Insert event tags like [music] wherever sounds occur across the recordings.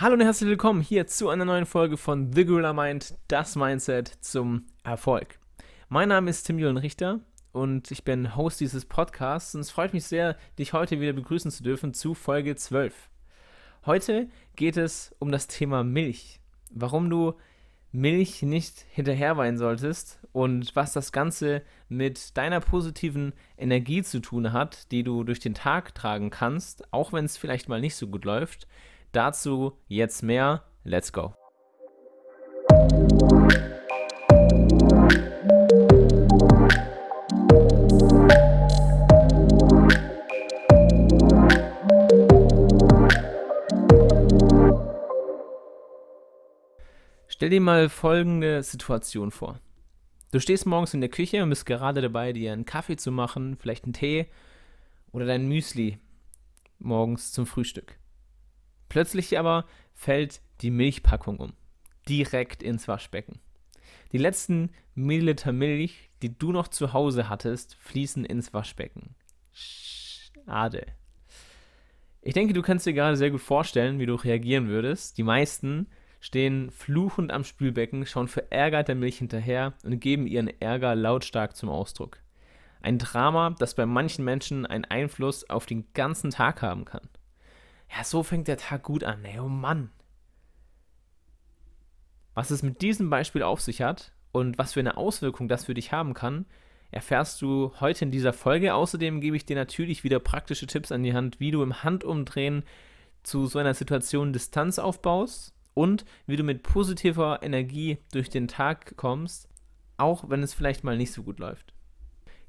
Hallo und herzlich willkommen hier zu einer neuen Folge von The Gorilla Mind, das Mindset zum Erfolg. Mein Name ist Tim Julian Richter und ich bin Host dieses Podcasts und es freut mich sehr, dich heute wieder begrüßen zu dürfen zu Folge 12. Heute geht es um das Thema Milch. Warum du Milch nicht hinterherweinen solltest und was das Ganze mit deiner positiven Energie zu tun hat, die du durch den Tag tragen kannst, auch wenn es vielleicht mal nicht so gut läuft. Dazu jetzt mehr. Let's go. Stell dir mal folgende Situation vor. Du stehst morgens in der Küche und bist gerade dabei, dir einen Kaffee zu machen, vielleicht einen Tee oder dein Müsli morgens zum Frühstück. Plötzlich aber fällt die Milchpackung um. Direkt ins Waschbecken. Die letzten Milliliter Milch, die du noch zu Hause hattest, fließen ins Waschbecken. Schade. Ich denke, du kannst dir gerade sehr gut vorstellen, wie du reagieren würdest. Die meisten stehen fluchend am Spülbecken, schauen verärgert der Milch hinterher und geben ihren Ärger lautstark zum Ausdruck. Ein Drama, das bei manchen Menschen einen Einfluss auf den ganzen Tag haben kann. Ja, so fängt der Tag gut an, ey, oh Mann. Was es mit diesem Beispiel auf sich hat und was für eine Auswirkung das für dich haben kann, erfährst du heute in dieser Folge. Außerdem gebe ich dir natürlich wieder praktische Tipps an die Hand, wie du im Handumdrehen zu so einer Situation Distanz aufbaust und wie du mit positiver Energie durch den Tag kommst, auch wenn es vielleicht mal nicht so gut läuft.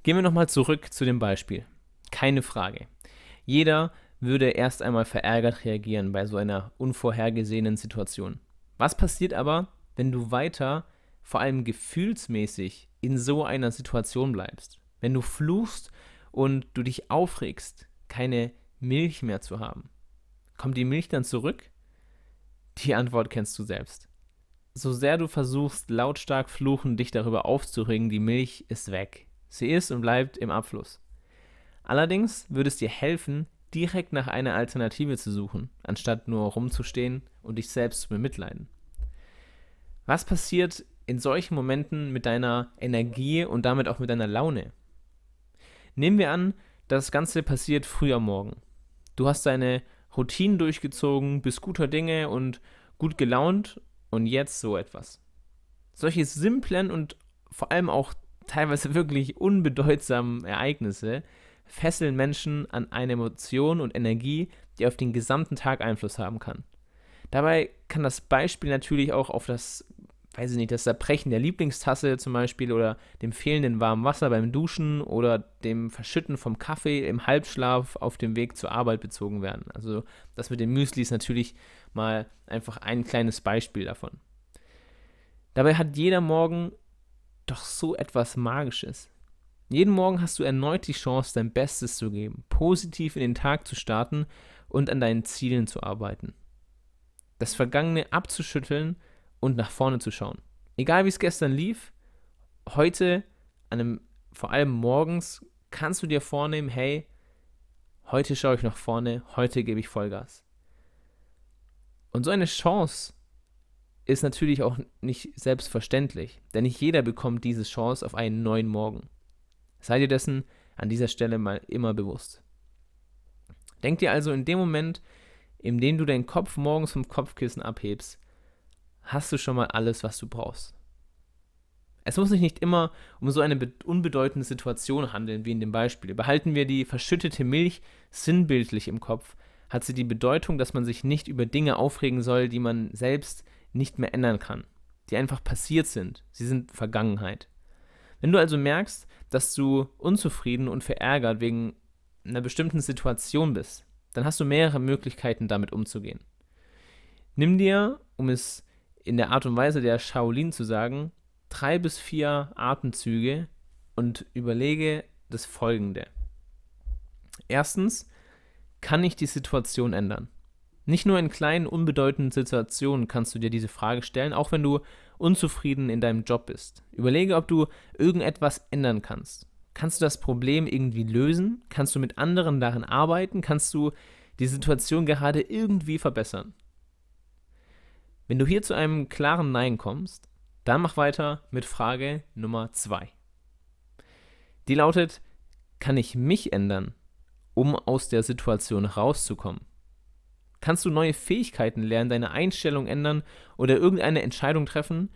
Gehen wir nochmal zurück zu dem Beispiel. Keine Frage. Jeder würde erst einmal verärgert reagieren bei so einer unvorhergesehenen Situation. Was passiert aber, wenn du weiter, vor allem gefühlsmäßig, in so einer Situation bleibst? Wenn du fluchst und du dich aufregst, keine Milch mehr zu haben? Kommt die Milch dann zurück? Die Antwort kennst du selbst. So sehr du versuchst, lautstark fluchen, dich darüber aufzuregen, die Milch ist weg. Sie ist und bleibt im Abfluss. Allerdings würde es dir helfen, direkt nach einer Alternative zu suchen, anstatt nur rumzustehen und dich selbst zu bemitleiden. Was passiert in solchen Momenten mit deiner Energie und damit auch mit deiner Laune? Nehmen wir an, das Ganze passiert früh am Morgen. Du hast deine Routinen durchgezogen, bist guter Dinge und gut gelaunt und jetzt so etwas. Solche simplen und vor allem auch teilweise [laughs] wirklich unbedeutsamen Ereignisse fesseln Menschen an eine Emotion und Energie, die auf den gesamten Tag Einfluss haben kann. Dabei kann das Beispiel natürlich auch auf das weiß ich nicht, das Zerbrechen der Lieblingstasse zum Beispiel oder dem fehlenden warmen Wasser beim Duschen oder dem Verschütten vom Kaffee im Halbschlaf auf dem Weg zur Arbeit bezogen werden. Also das mit dem Müsli ist natürlich mal einfach ein kleines Beispiel davon. Dabei hat jeder Morgen doch so etwas Magisches. Jeden Morgen hast du erneut die Chance, dein Bestes zu geben, positiv in den Tag zu starten und an deinen Zielen zu arbeiten. Das Vergangene abzuschütteln und nach vorne zu schauen. Egal wie es gestern lief, heute, an einem, vor allem morgens, kannst du dir vornehmen, hey, heute schaue ich nach vorne, heute gebe ich Vollgas. Und so eine Chance ist natürlich auch nicht selbstverständlich, denn nicht jeder bekommt diese Chance auf einen neuen Morgen. Sei dir dessen an dieser Stelle mal immer bewusst. Denk dir also in dem Moment, in dem du deinen Kopf morgens vom Kopfkissen abhebst, hast du schon mal alles, was du brauchst. Es muss sich nicht immer um so eine unbedeutende Situation handeln, wie in dem Beispiel. Behalten wir die verschüttete Milch sinnbildlich im Kopf, hat sie die Bedeutung, dass man sich nicht über Dinge aufregen soll, die man selbst nicht mehr ändern kann, die einfach passiert sind. Sie sind Vergangenheit. Wenn du also merkst, dass du unzufrieden und verärgert wegen einer bestimmten Situation bist, dann hast du mehrere Möglichkeiten, damit umzugehen. Nimm dir, um es in der Art und Weise der Shaolin zu sagen, drei bis vier Atemzüge und überlege das Folgende. Erstens, kann ich die Situation ändern? Nicht nur in kleinen, unbedeutenden Situationen kannst du dir diese Frage stellen, auch wenn du unzufrieden in deinem Job bist. Überlege, ob du irgendetwas ändern kannst. Kannst du das Problem irgendwie lösen? Kannst du mit anderen daran arbeiten? Kannst du die Situation gerade irgendwie verbessern? Wenn du hier zu einem klaren Nein kommst, dann mach weiter mit Frage Nummer 2. Die lautet, kann ich mich ändern, um aus der Situation rauszukommen? Kannst du neue Fähigkeiten lernen, deine Einstellung ändern oder irgendeine Entscheidung treffen,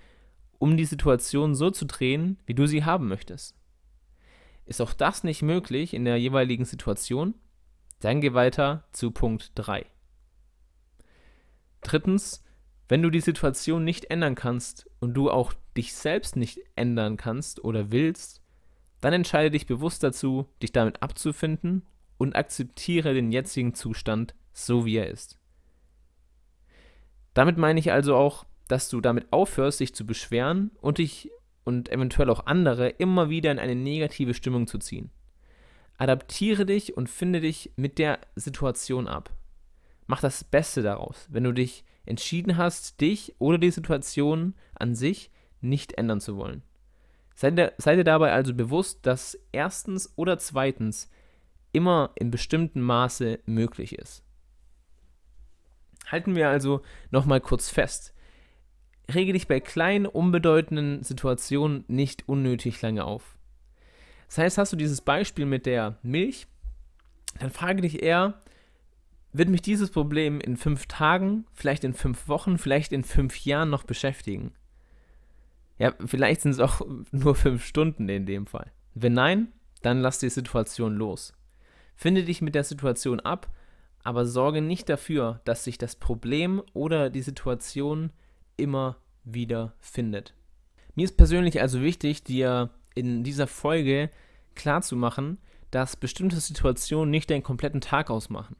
um die Situation so zu drehen, wie du sie haben möchtest? Ist auch das nicht möglich in der jeweiligen Situation? Dann geh weiter zu Punkt 3. Drittens, wenn du die Situation nicht ändern kannst und du auch dich selbst nicht ändern kannst oder willst, dann entscheide dich bewusst dazu, dich damit abzufinden und akzeptiere den jetzigen Zustand so wie er ist. Damit meine ich also auch, dass du damit aufhörst, dich zu beschweren und dich und eventuell auch andere immer wieder in eine negative Stimmung zu ziehen. Adaptiere dich und finde dich mit der Situation ab. Mach das Beste daraus, wenn du dich entschieden hast, dich oder die Situation an sich nicht ändern zu wollen. Sei dir, sei dir dabei also bewusst, dass erstens oder zweitens immer in bestimmtem Maße möglich ist. Halten wir also nochmal kurz fest. Rege dich bei kleinen, unbedeutenden Situationen nicht unnötig lange auf. Das heißt, hast du dieses Beispiel mit der Milch, dann frage dich eher, wird mich dieses Problem in fünf Tagen, vielleicht in fünf Wochen, vielleicht in fünf Jahren noch beschäftigen? Ja, vielleicht sind es auch [laughs] nur fünf Stunden in dem Fall. Wenn nein, dann lass die Situation los. Finde dich mit der Situation ab aber sorge nicht dafür, dass sich das Problem oder die Situation immer wieder findet. Mir ist persönlich also wichtig, dir in dieser Folge klarzumachen, dass bestimmte Situationen nicht deinen kompletten Tag ausmachen.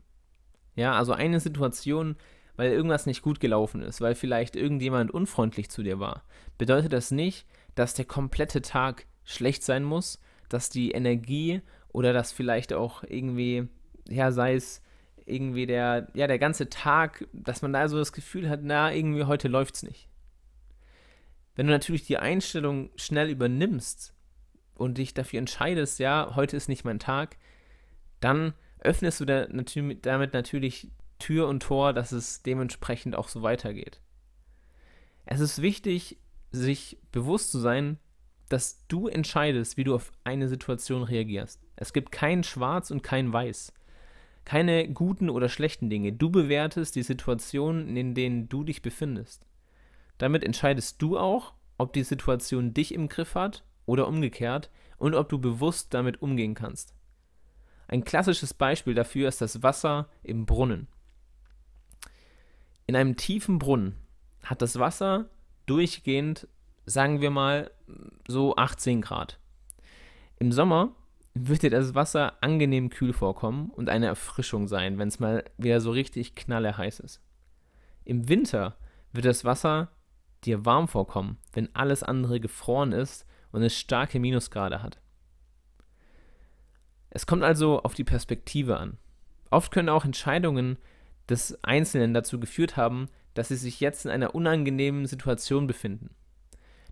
Ja, also eine Situation, weil irgendwas nicht gut gelaufen ist, weil vielleicht irgendjemand unfreundlich zu dir war, bedeutet das nicht, dass der komplette Tag schlecht sein muss, dass die Energie oder dass vielleicht auch irgendwie, ja, sei es irgendwie der, ja, der ganze Tag, dass man da so das Gefühl hat, na, irgendwie heute läuft's nicht. Wenn du natürlich die Einstellung schnell übernimmst und dich dafür entscheidest, ja, heute ist nicht mein Tag, dann öffnest du da natür damit natürlich Tür und Tor, dass es dementsprechend auch so weitergeht. Es ist wichtig, sich bewusst zu sein, dass du entscheidest, wie du auf eine Situation reagierst. Es gibt kein Schwarz und kein Weiß keine guten oder schlechten Dinge. Du bewertest die Situationen, in denen du dich befindest. Damit entscheidest du auch, ob die Situation dich im Griff hat oder umgekehrt und ob du bewusst damit umgehen kannst. Ein klassisches Beispiel dafür ist das Wasser im Brunnen. In einem tiefen Brunnen hat das Wasser durchgehend, sagen wir mal, so 18 Grad. Im Sommer wird dir das Wasser angenehm kühl vorkommen und eine Erfrischung sein, wenn es mal wieder so richtig knalleheiß ist. Im Winter wird das Wasser dir warm vorkommen, wenn alles andere gefroren ist und es starke Minusgrade hat. Es kommt also auf die Perspektive an. Oft können auch Entscheidungen des Einzelnen dazu geführt haben, dass sie sich jetzt in einer unangenehmen Situation befinden.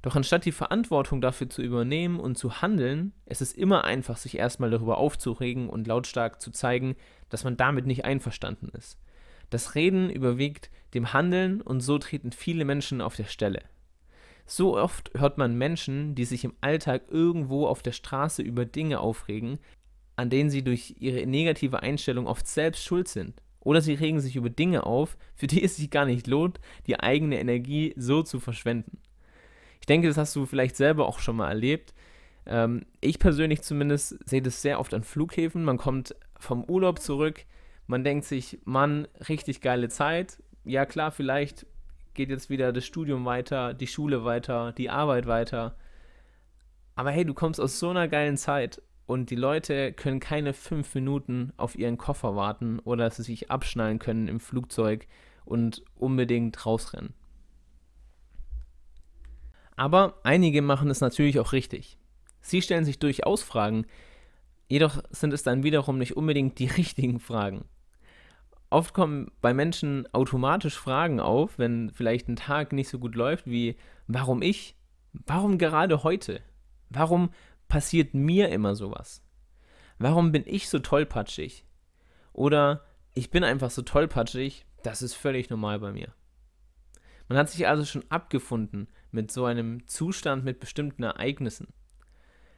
Doch anstatt die Verantwortung dafür zu übernehmen und zu handeln, ist es immer einfach, sich erstmal darüber aufzuregen und lautstark zu zeigen, dass man damit nicht einverstanden ist. Das Reden überwiegt dem Handeln und so treten viele Menschen auf der Stelle. So oft hört man Menschen, die sich im Alltag irgendwo auf der Straße über Dinge aufregen, an denen sie durch ihre negative Einstellung oft selbst schuld sind. Oder sie regen sich über Dinge auf, für die es sich gar nicht lohnt, die eigene Energie so zu verschwenden. Ich denke, das hast du vielleicht selber auch schon mal erlebt. Ähm, ich persönlich zumindest sehe das sehr oft an Flughäfen. Man kommt vom Urlaub zurück, man denkt sich, Mann, richtig geile Zeit. Ja klar, vielleicht geht jetzt wieder das Studium weiter, die Schule weiter, die Arbeit weiter. Aber hey, du kommst aus so einer geilen Zeit und die Leute können keine fünf Minuten auf ihren Koffer warten oder dass sie sich abschnallen können im Flugzeug und unbedingt rausrennen. Aber einige machen es natürlich auch richtig. Sie stellen sich durchaus Fragen, jedoch sind es dann wiederum nicht unbedingt die [laughs] richtigen Fragen. Oft kommen bei Menschen automatisch Fragen auf, wenn vielleicht ein Tag nicht so gut läuft, wie warum ich? Warum gerade heute? Warum passiert mir immer sowas? Warum bin ich so tollpatschig? Oder ich bin einfach so tollpatschig, das ist völlig normal bei mir. Man hat sich also schon abgefunden mit so einem Zustand, mit bestimmten Ereignissen.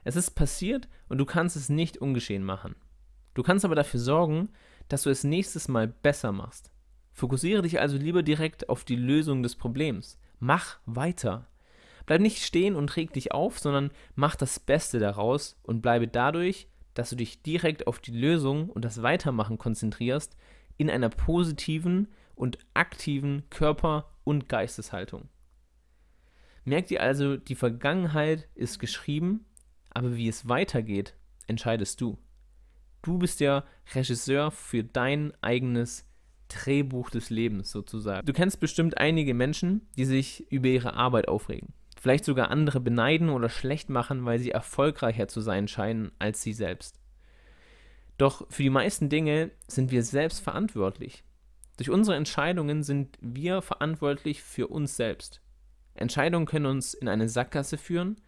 Es ist passiert und du kannst es nicht ungeschehen machen. Du kannst aber dafür sorgen, dass du es nächstes Mal besser machst. Fokussiere dich also lieber direkt auf die Lösung des Problems. Mach weiter. Bleib nicht stehen und reg dich auf, sondern mach das Beste daraus und bleibe dadurch, dass du dich direkt auf die Lösung und das Weitermachen konzentrierst, in einer positiven und aktiven Körper- und Geisteshaltung. Merk dir also, die Vergangenheit ist geschrieben, aber wie es weitergeht, entscheidest du. Du bist der Regisseur für dein eigenes Drehbuch des Lebens sozusagen. Du kennst bestimmt einige Menschen, die sich über ihre Arbeit aufregen. Vielleicht sogar andere beneiden oder schlecht machen, weil sie erfolgreicher zu sein scheinen als sie selbst. Doch für die meisten Dinge sind wir selbst verantwortlich. Durch unsere Entscheidungen sind wir verantwortlich für uns selbst. Entscheidungen können uns in eine Sackgasse führen,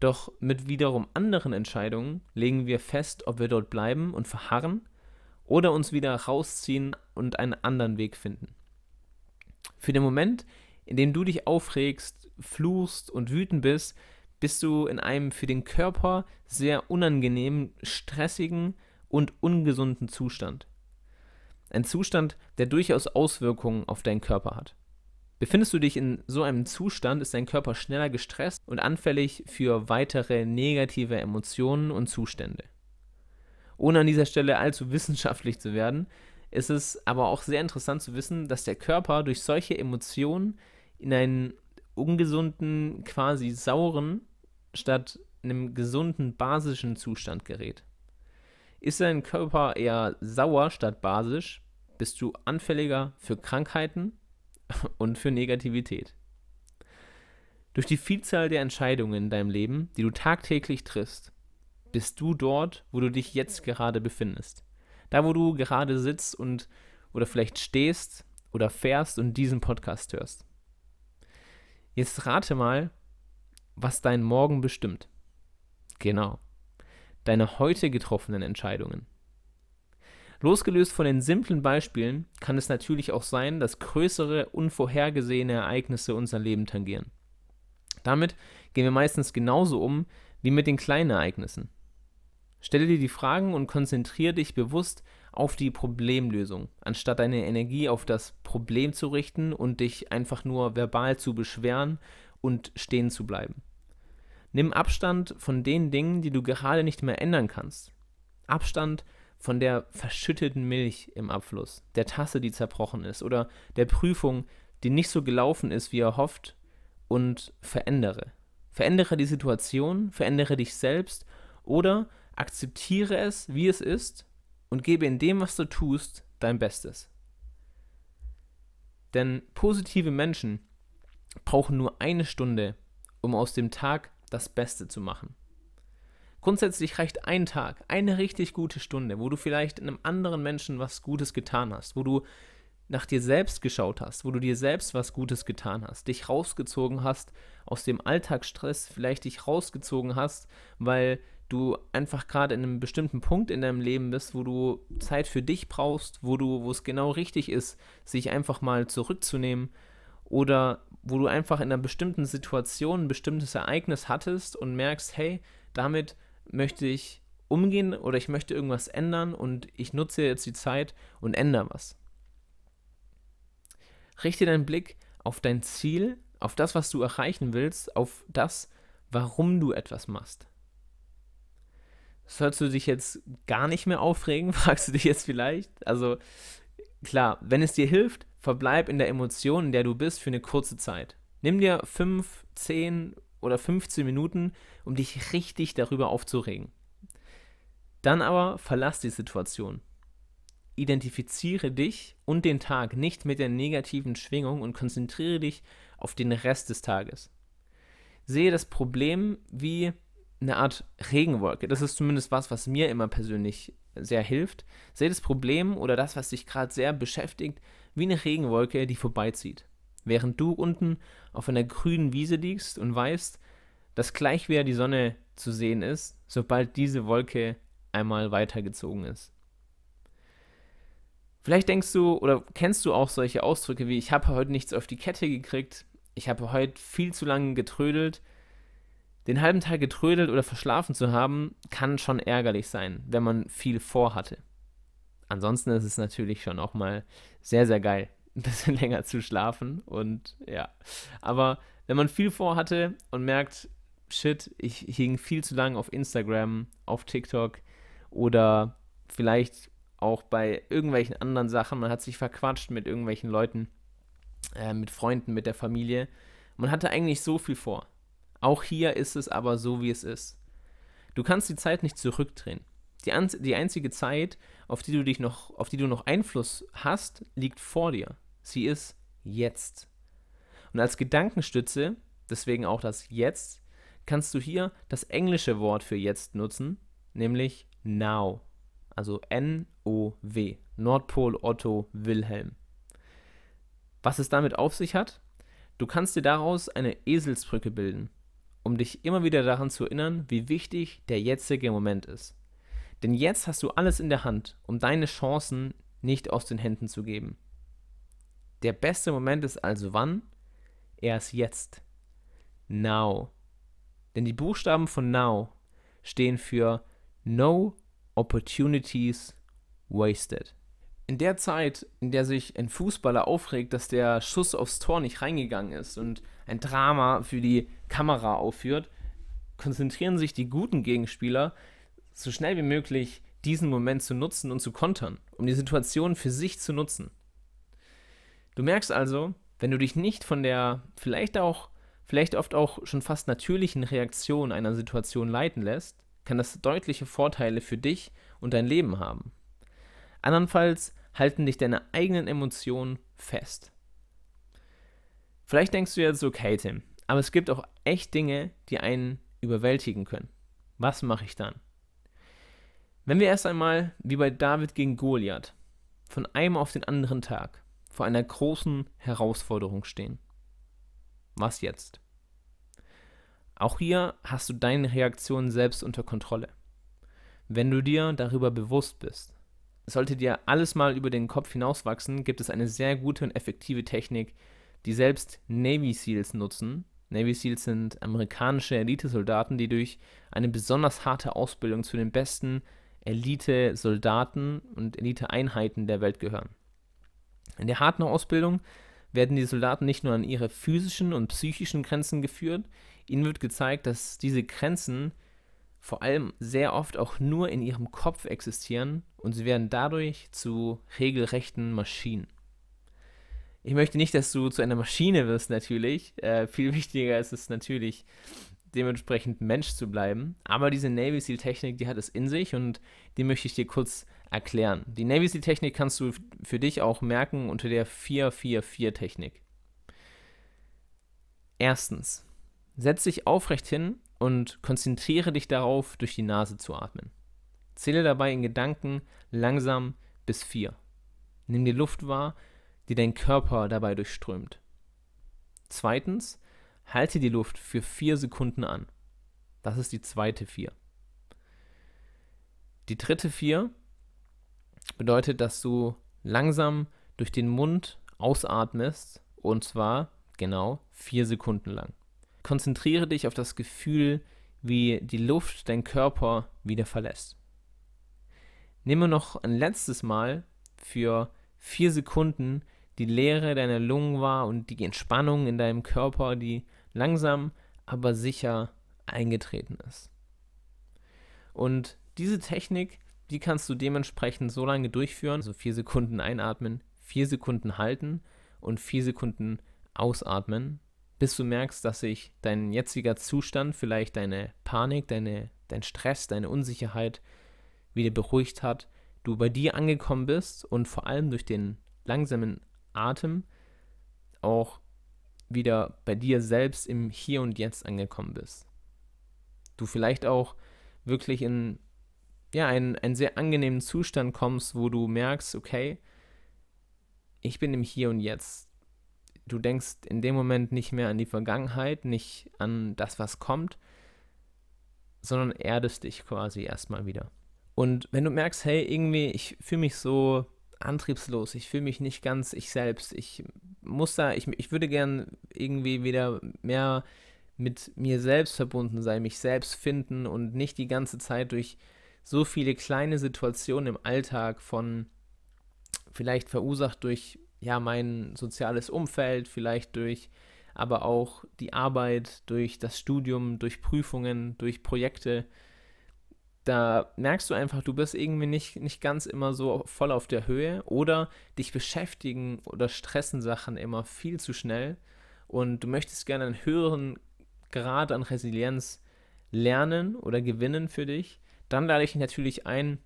doch mit wiederum anderen Entscheidungen legen wir fest, ob wir dort bleiben und verharren oder uns wieder rausziehen und einen anderen Weg finden. Für den Moment, in dem du dich aufregst, fluchst und wütend bist, bist du in einem für den Körper sehr unangenehmen, stressigen und ungesunden Zustand. Ein Zustand, der durchaus Auswirkungen auf deinen Körper hat. Befindest du dich in so einem Zustand, ist dein Körper schneller gestresst und anfällig für weitere negative Emotionen und Zustände. Ohne an dieser Stelle allzu wissenschaftlich zu werden, ist es aber auch sehr interessant zu wissen, dass der Körper durch solche Emotionen in einen ungesunden, quasi sauren, statt einem gesunden, basischen Zustand gerät. Ist dein Körper eher sauer statt basisch, bist du anfälliger für Krankheiten [laughs] und für Negativität. Durch die Vielzahl der Entscheidungen in deinem Leben, die du tagtäglich triffst, bist du dort, wo du dich jetzt gerade befindest. Da, wo du gerade sitzt und oder vielleicht stehst oder fährst und diesen Podcast hörst. Jetzt rate mal, was dein Morgen bestimmt. Genau. Deine heute getroffenen Entscheidungen. Losgelöst von den simplen Beispielen kann es natürlich auch sein, dass größere, unvorhergesehene Ereignisse unser Leben tangieren. Damit gehen wir meistens genauso um wie mit den kleinen Ereignissen. Stelle dir die Fragen und konzentriere dich bewusst auf die Problemlösung, anstatt deine Energie auf das Problem zu richten und dich einfach nur verbal zu beschweren und stehen zu bleiben. Nimm Abstand von den Dingen, die du gerade nicht mehr ändern kannst. Abstand von der verschütteten Milch im Abfluss, der Tasse, die zerbrochen ist oder der Prüfung, die nicht so gelaufen ist, wie er hofft, und verändere. Verändere die Situation, verändere dich selbst oder akzeptiere es, wie es ist und gebe in dem, was du tust, dein Bestes. Denn positive Menschen brauchen nur eine Stunde, um aus dem Tag das Beste zu machen. Grundsätzlich reicht ein Tag, eine richtig gute Stunde, wo du vielleicht einem anderen Menschen was Gutes getan hast, wo du nach dir selbst geschaut hast, wo du dir selbst was Gutes getan hast, dich rausgezogen hast aus dem Alltagsstress, vielleicht dich rausgezogen hast, weil du einfach gerade in einem bestimmten Punkt in deinem Leben bist, wo du Zeit für dich brauchst, wo du, wo es genau richtig ist, sich einfach mal zurückzunehmen oder wo du einfach in einer bestimmten Situation ein bestimmtes Ereignis hattest und merkst, hey, damit möchte ich umgehen oder ich möchte irgendwas ändern und ich nutze jetzt die Zeit und ändere was. Richte deinen Blick auf dein Ziel, auf das, was du erreichen willst, auf das, warum du etwas machst. Sollst du dich jetzt gar nicht mehr aufregen, [laughs] fragst du dich jetzt vielleicht? Also klar, wenn es dir hilft, verbleib in der Emotion, in der du bist, für eine kurze Zeit. Nimm dir 5, 10 oder 15 Minuten, um dich richtig darüber aufzuregen. Dann aber verlass die Situation. Identifiziere dich und den Tag nicht mit der negativen Schwingung und konzentriere dich auf den Rest des Tages. Sehe das Problem wie eine Art Regenwolke. Das ist zumindest was, was mir immer persönlich sehr hilft. Sehe das Problem oder das, was dich gerade sehr beschäftigt, wie eine Regenwolke, die vorbeizieht während du unten auf einer grünen Wiese liegst und weißt, dass gleich wieder die Sonne zu sehen ist, sobald diese Wolke einmal weitergezogen ist. Vielleicht denkst du oder kennst du auch solche Ausdrücke wie ich habe heute nichts auf die Kette gekriegt, ich habe heute viel zu lange getrödelt. Den halben Tag getrödelt oder verschlafen zu haben, kann schon ärgerlich sein, wenn man viel vorhatte. Ansonsten ist es natürlich schon auch mal sehr, sehr geil, ein bisschen [laughs] länger zu schlafen und ja. Aber wenn man viel vorhatte und merkt, shit, ich hing viel zu lange auf Instagram, auf TikTok oder vielleicht auch bei irgendwelchen anderen Sachen. Man hat sich verquatscht mit irgendwelchen Leuten, äh, mit Freunden, mit der Familie. Man hatte eigentlich so viel vor. Auch hier ist es aber so, wie es ist. Du kannst die Zeit nicht zurückdrehen. Die, die einzige Zeit, auf die du dich noch, auf die du noch Einfluss hast, liegt vor dir. Sie ist jetzt. Und als Gedankenstütze, deswegen auch das Jetzt, kannst du hier das englische Wort für jetzt nutzen, nämlich now. Also N-O-W. Nordpol Otto Wilhelm. Was es damit auf sich hat? Du kannst dir daraus eine Eselsbrücke bilden, um dich immer wieder daran zu erinnern, wie wichtig der jetzige Moment ist. Denn jetzt hast du alles in der Hand, um deine Chancen nicht aus den Händen zu geben. Der beste Moment ist also wann? Erst jetzt. Now. Denn die Buchstaben von Now stehen für No Opportunities Wasted. In der Zeit, in der sich ein Fußballer aufregt, dass der Schuss aufs Tor nicht reingegangen ist und ein Drama für die Kamera aufführt, konzentrieren sich die guten Gegenspieler so schnell wie möglich diesen Moment zu nutzen und zu kontern, um die Situation für sich zu nutzen. Du merkst also, wenn du dich nicht von der vielleicht auch vielleicht oft auch schon fast natürlichen Reaktion einer Situation leiten lässt, kann das deutliche Vorteile für dich und dein Leben haben. Andernfalls halten dich deine eigenen Emotionen fest. Vielleicht denkst du jetzt, okay, Tim, aber es gibt auch echt Dinge, die einen überwältigen können. Was mache ich dann? Wenn wir erst einmal, wie bei David gegen Goliath, von einem auf den anderen Tag vor einer großen Herausforderung stehen. Was jetzt? Auch hier hast du deine Reaktion selbst unter Kontrolle. Wenn du dir darüber bewusst bist, sollte dir alles mal über den Kopf hinauswachsen, gibt es eine sehr gute und effektive Technik, die selbst Navy SEALs nutzen. Navy SEALs sind amerikanische Elitesoldaten, die durch eine besonders harte Ausbildung zu den besten Elite-Soldaten und Elite-Einheiten der Welt gehören. In der harten Ausbildung werden die Soldaten nicht nur an ihre physischen und psychischen Grenzen geführt, ihnen wird gezeigt, dass diese Grenzen vor allem sehr oft auch nur in ihrem Kopf existieren und sie werden dadurch zu regelrechten Maschinen. Ich möchte nicht, dass du zu einer Maschine wirst, natürlich. Äh, viel wichtiger ist es natürlich, dementsprechend Mensch zu bleiben. Aber diese Navy SEAL-Technik, die hat es in sich und die möchte ich dir kurz erklären. Die Navy SEAL-Technik kannst du für dich auch merken unter der 444-Technik. Erstens, setz dich aufrecht hin und konzentriere dich darauf, durch die Nase zu atmen. Zähle dabei in Gedanken langsam bis vier. Nimm die Luft wahr, die dein Körper dabei durchströmt. Zweitens, halte die Luft für vier Sekunden an. Das ist die zweite vier. Die dritte vier bedeutet, dass du langsam durch den Mund ausatmest und zwar genau vier Sekunden lang. Konzentriere dich auf das Gefühl, wie die Luft dein Körper wieder verlässt. Nehme noch ein letztes Mal für vier Sekunden die Leere deiner Lungen wahr und die Entspannung in deinem Körper, die langsam aber sicher eingetreten ist. Und diese Technik die kannst du dementsprechend so lange durchführen, also vier Sekunden einatmen, vier Sekunden halten und vier Sekunden ausatmen, bis du merkst, dass sich dein jetziger Zustand, vielleicht deine Panik, deine, dein Stress, deine Unsicherheit wieder beruhigt hat, du bei dir angekommen bist und vor allem durch den langsamen Atem auch wieder bei dir selbst im Hier und Jetzt angekommen bist. Du vielleicht auch wirklich in ja, einen, einen sehr angenehmen Zustand kommst, wo du merkst, okay, ich bin im Hier und Jetzt. Du denkst in dem Moment nicht mehr an die Vergangenheit, nicht an das, was kommt, sondern erdest dich quasi erstmal wieder. Und wenn du merkst, hey, irgendwie, ich fühle mich so antriebslos, ich fühle mich nicht ganz ich selbst. Ich muss da, ich, ich würde gern irgendwie wieder mehr mit mir selbst verbunden sein, mich selbst finden und nicht die ganze Zeit durch so viele kleine Situationen im Alltag von vielleicht verursacht durch ja mein soziales Umfeld, vielleicht durch aber auch die Arbeit, durch das Studium, durch Prüfungen, durch Projekte. Da merkst du einfach, du bist irgendwie nicht, nicht ganz immer so voll auf der Höhe oder dich beschäftigen oder stressen Sachen immer viel zu schnell und du möchtest gerne einen höheren Grad an Resilienz lernen oder gewinnen für dich, dann lade ich dich natürlich ein,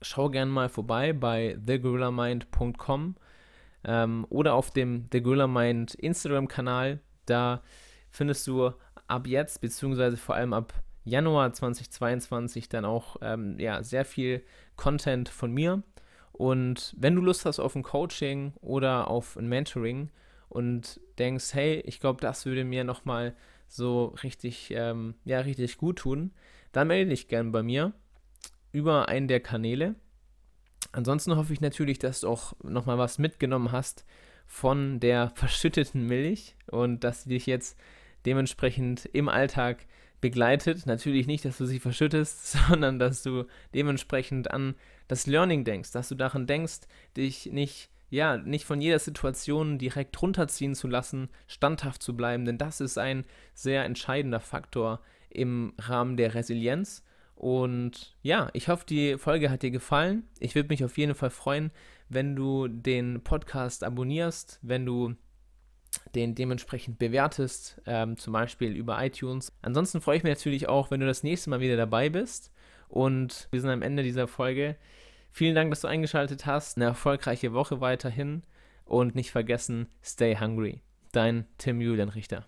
schau gerne mal vorbei bei thegorillamind.com ähm, oder auf dem The Gorilla Mind Instagram-Kanal. Da findest du ab jetzt, beziehungsweise vor allem ab Januar 2022 dann auch ähm, ja, sehr viel Content von mir. Und wenn du Lust hast auf ein Coaching oder auf ein Mentoring und denkst, hey, ich glaube, das würde mir nochmal so richtig, ähm, ja, richtig gut tun, dann melde dich gerne bei mir über einen der Kanäle. Ansonsten hoffe ich natürlich, dass du auch nochmal was mitgenommen hast von der [laughs] verschütteten Milch und dass sie dich jetzt dementsprechend im Alltag begleitet. Natürlich nicht, dass du sie verschüttest, [laughs] sondern dass du dementsprechend an das Learning denkst, dass du daran denkst, dich nicht ja, nicht von jeder Situation direkt runterziehen zu lassen, standhaft zu bleiben, denn das ist ein sehr entscheidender Faktor im Rahmen der Resilienz. Und ja, ich hoffe, die Folge hat dir gefallen. Ich würde mich auf jeden Fall freuen, wenn du den Podcast abonnierst, wenn du den dementsprechend bewertest, ähm, zum Beispiel über iTunes. Ansonsten freue ich mich natürlich auch, wenn du das nächste Mal wieder dabei bist. Und wir sind am Ende dieser Folge. Vielen Dank, dass du eingeschaltet hast. Eine erfolgreiche Woche weiterhin. Und nicht vergessen, stay hungry. Dein Tim Julian Richter.